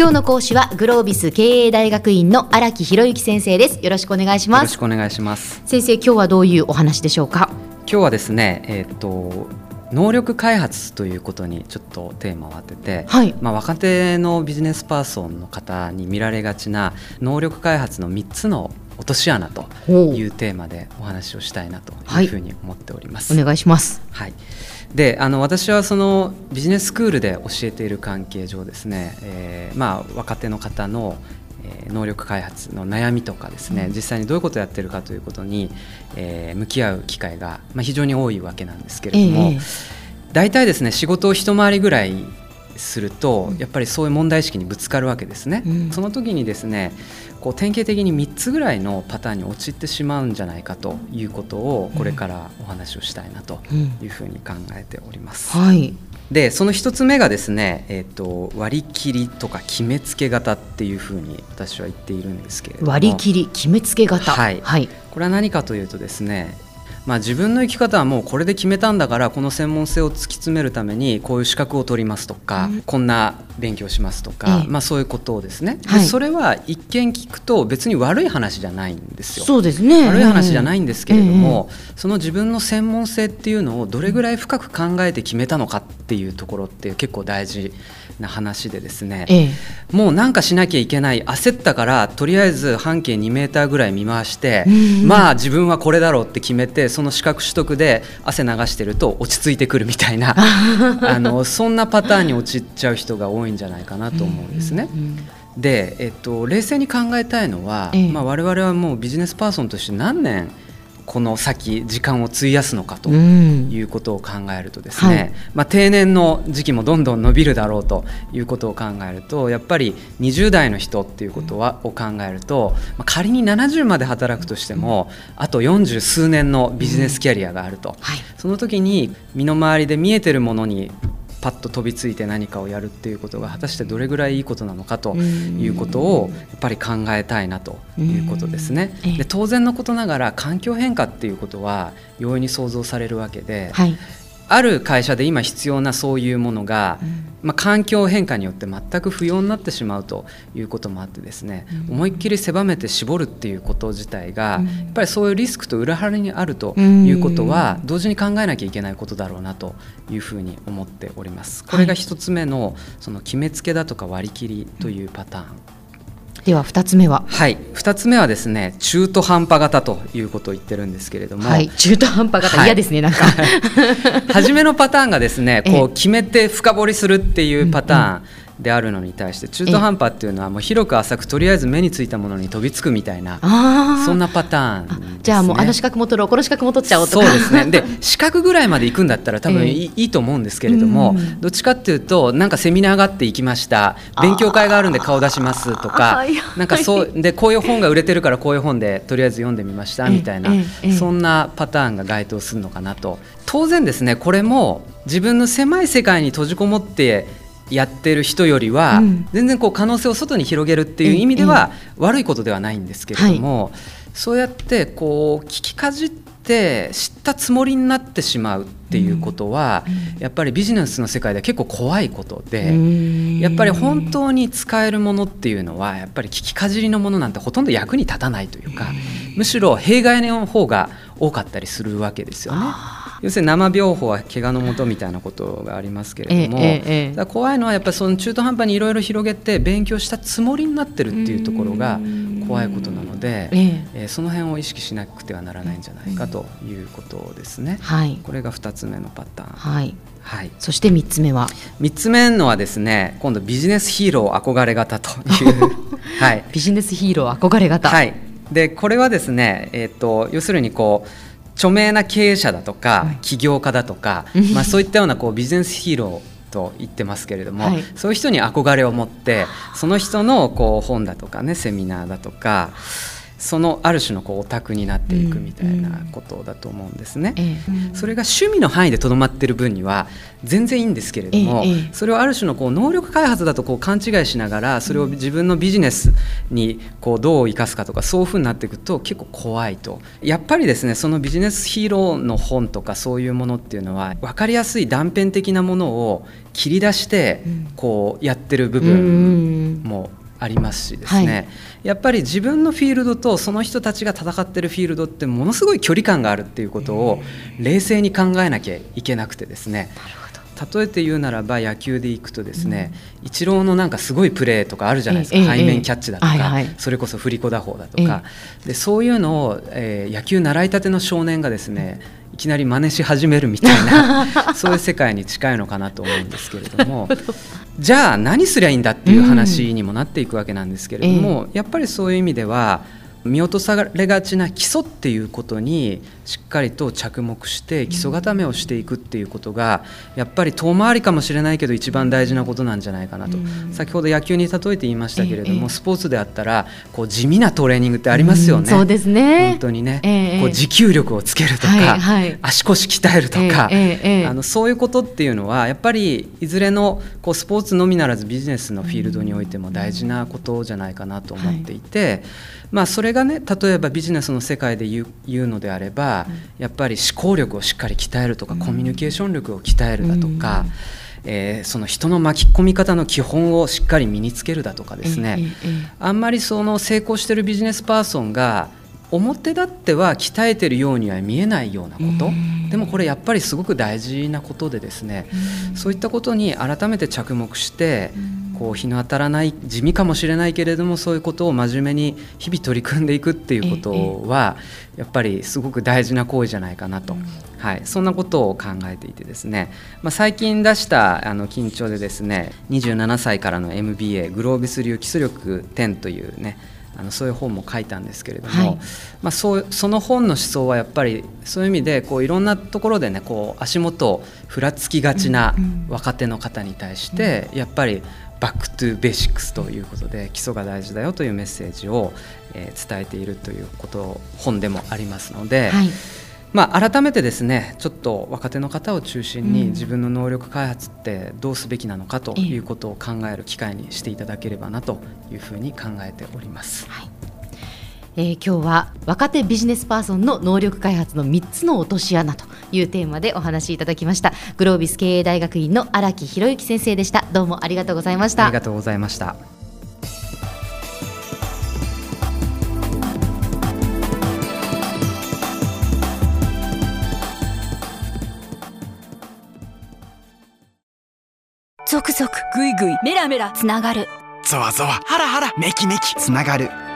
今日の講師はグロービス経営大学院の荒木博之先生です。よろしくお願いします。よろしくお願いします。先生今日はどういうお話でしょうか？今日はですねえっ、と能力開発ということにちょっとテーマを当てて、はい。まあ、若手のビジネスパーソンの方に見られがちな能力開発の3つの落とし穴というテーマでお話をしたいなというふうに思っております。お願いします。はい、であの私はそのビジネススクールで教えている関係上ですね、えーまあ、若手の方のえー能力開発の悩みとかですね、実際にどういうことをやってるかということに、えー向き合う機会が、まあ、非常に多いわけなんですけれども、ええ。大体ですね仕事を一回りぐらいするとやっぱりそういう問題意識にぶつかるわけですね、うんその時にですねこう典型的に3つぐらいのパターンに陥ってしまうんじゃないかということをこれからお話をしたいなというふうに考えております。はい。でその一つ目がですね、えー、と割り切りとか決めつけ型っていうふうに私は言っているんですけれども割り切り決めつけ型。はいはい。これは何かというとですねまあ、自分の生き方はもうこれで決めたんだからこの専門性を突き詰めるためにこういう資格を取りますとか、うん。こんな勉強しますとか、ええ。まあ、そういうことをですね、ではい。それは一見聞くと別に悪い話じゃないんですよ。そうですね。悪い話じゃないんですけれども、えその自分の専門性っていうのをどれぐらい深く考えて決めたのかっていうところって結構大事な話でですね、ええ。えもうなんかしなきゃいけない焦ったからとりあえず半径2メーターぐらい見回して、うん。まあ自分はこれだろうって決めてその資格取得で汗流してると落ち着いてくるみたいな あのそんなパターンに陥っちゃう人が多いんじゃないかなと思うんですね。うんで、えっと、冷静に考えたいのは、ええまあ、我々はもうビジネスパーソンとして何年この先時間を費やすのかとうん。いうことを考えるとですね、はい。まあ、定年の時期もどんどん伸びるだろうということを考えるとやっぱり20代の人っていうことはを考えると、まあ、仮に70まで働くとしてもあと40数年のビジネスキャリアがあると、はい。その時に身の回りで見えてるものにパッと飛びついて何かをやるっていうことが果たしてどれぐらいいいことなのかということをやっぱり考えたいなということですね。で当然のことながら環境変化っていうことは容易に想像されるわけで、はい。ある会社で今必要なそういうものが、まあ、環境変化によって全く不要になってしまうということもあってですね、思いっきり狭めて絞るっていうこと自体が、うんやっぱりそういうリスクと裏腹にあるということは、同時に考えなきゃいけないことだろうなというふうに思っております。これが一つ目のその決めつけだとか割り切りというパターン。では二つ目は？はい、二つ目はですね中途半端型ということを言ってるんですけれども、はい。中途半端型、はい嫌ですねなんか。初めのパターンがですねええこう決めて深掘りするっていうパターンであるのに対して中途半端っていうのはもう広く浅くとりあえず目についたものに飛びつくみたいなああ。そんなパターンね、じゃあもうあの資格も取ろうこの資格も取っちゃおうとか。そうですね。で資格ぐらいまで行くんだったら多分いい,、いいと思うんですけれども、うん。どっちかっていうとなんかセミナーがあって行きました。勉強会があるんで顔出しますとあかなんかそうでこういう本が売れてるからこういう本でとりあえず読んでみましたええみたいな、ええええ。そそんなパターンが該当するのかなと。当然ですねこれも自分の狭い世界に閉じこもってやってる人よりは、うん。全然こう可能性を外に広げるっていう意味では悪いことではないんですけれども、そうやってこう聞きかじって知ったつもりになってしまうっていうことは、やっぱりビジネスの世界では結構怖いことで。やっぱり本当に使えるものっていうのはやっぱり聞きかじりのものなんてほとんど役に立たないというかむしろ弊害の方が多かったりするわけですよね。要するに生病法は怪我のもとみたいなことがありますけれども、ええ怖いのはやっぱりその中途半端にいろいろ広げて勉強したつもりになってるっていうところが怖いことなので、えええーその辺を意識しなくてはならないんじゃないかということですね。はい。これが2つ目のパターン。はい。はいそして三つ目は？3つ目のはですね今度ビジネスヒーロー憧れ型という はい、ビジネスヒーロー憧れ型。はい、でこれはですね、えー、と要するにこう著名な経営者だとか、起業家だとか、まあ、そういったようなこうビジネスヒーローと言ってますけれども、はい。そういう人に憧れを持ってその人のこう本だとかねセミナーだとかそのある種のこうオタクになっていくみたいなことだと思うんですね。それが趣味の範囲でとどまってる分には全然いいんですけれども、それをある種のこう能力開発だとこう勘違いしながらそれを自分のビジネスにこうどう生かすかとかそういうふうになっていくと結構怖いと。やっぱりですねそのビジネスヒーローの本とかそういうものっていうのは分かりやすい断片的なものを切り出してこうやってる部分もありますしですね、はい、やっぱり自分のフィールドとその人たちが戦ってるフィールドってものすごい距離感があるっていうことを冷静に考えなきゃいけなくてですね。例えて言うならば野球でいくとですね、うん、イチローのなんかすごいプレーとかあるじゃないですか、背面キャッチだとか、はいはい、それこそ振り子打法だとか、でそういうのを、えー、野球習いたての少年がですねいきなり真似し始めるみたいな そういう世界に近いのかなと思うんですけれどもじゃあ何すりゃいいんだっていう話にもなっていくわけなんですけれども、うん、やっぱりそういう意味では見落とされがちな基礎っていうことにしっかりと着目して基礎固めをしていくっていうことがやっぱり遠回りかもしれないけど一番大事なことなんじゃないかなと、先ほど野球に例えて言いましたけれども、スポーツであったらこう地味なトレーニングってありますよね。そうですね。本当にね、こう持久力をつけるとか、足腰鍛えるとか、あのそういうことっていうのはやっぱりいずれのこうスポーツのみならずビジネスのフィールドにおいても大事なことじゃないかなと思っていて、まあ、それがね例えばビジネスの世界で言うのであれば、やっぱり思考力をしっかり鍛えるとか、コミュニケーション力を鍛えるだとか、えー、その人の巻き込み方の基本をしっかり身につけるだとかですね、あんまりその成功してるビジネスパーソンが表立っては鍛えてるようには見えないようなこと。でもこれやっぱりすごく大事なことでですね。そういったことに改めて着目してこう日の当たらない地味かもしれないけれどもそういうことを真面目に日々取り組んでいくっていうことはやっぱりすごく大事な行為じゃないかなと、はい、そんなことを考えていてですね、まあ、最近出したあの緊張でですね27歳からの MBA グロービス流基礎力10というねあのそういう本も書いたんですけれども、はい、まあ、そうその本の思想はやっぱりそういう意味でこういろんなところでねこう足元をふらつきがちな若手の方に対して、やっぱり back to basics ということで基礎が大事だよというメッセージを、えー、伝えているということ本でもありますので、はい、まあ、改めてですねちょっと若手の方を中心に自分の能力開発ってどうすべきなのかということを考える機会にしていただければなというふうに考えております。はいえー、今日は若手ビジネスパーソンの能力開発の3つの落とし穴というテーマでお話しいただきました。グロービス経営大学院の荒木博之先生でした。どうもありがとうございました。ありがとうございました。続々ぐいぐいメラメラつながる。ゾワゾワハラハラメキメキ。つながる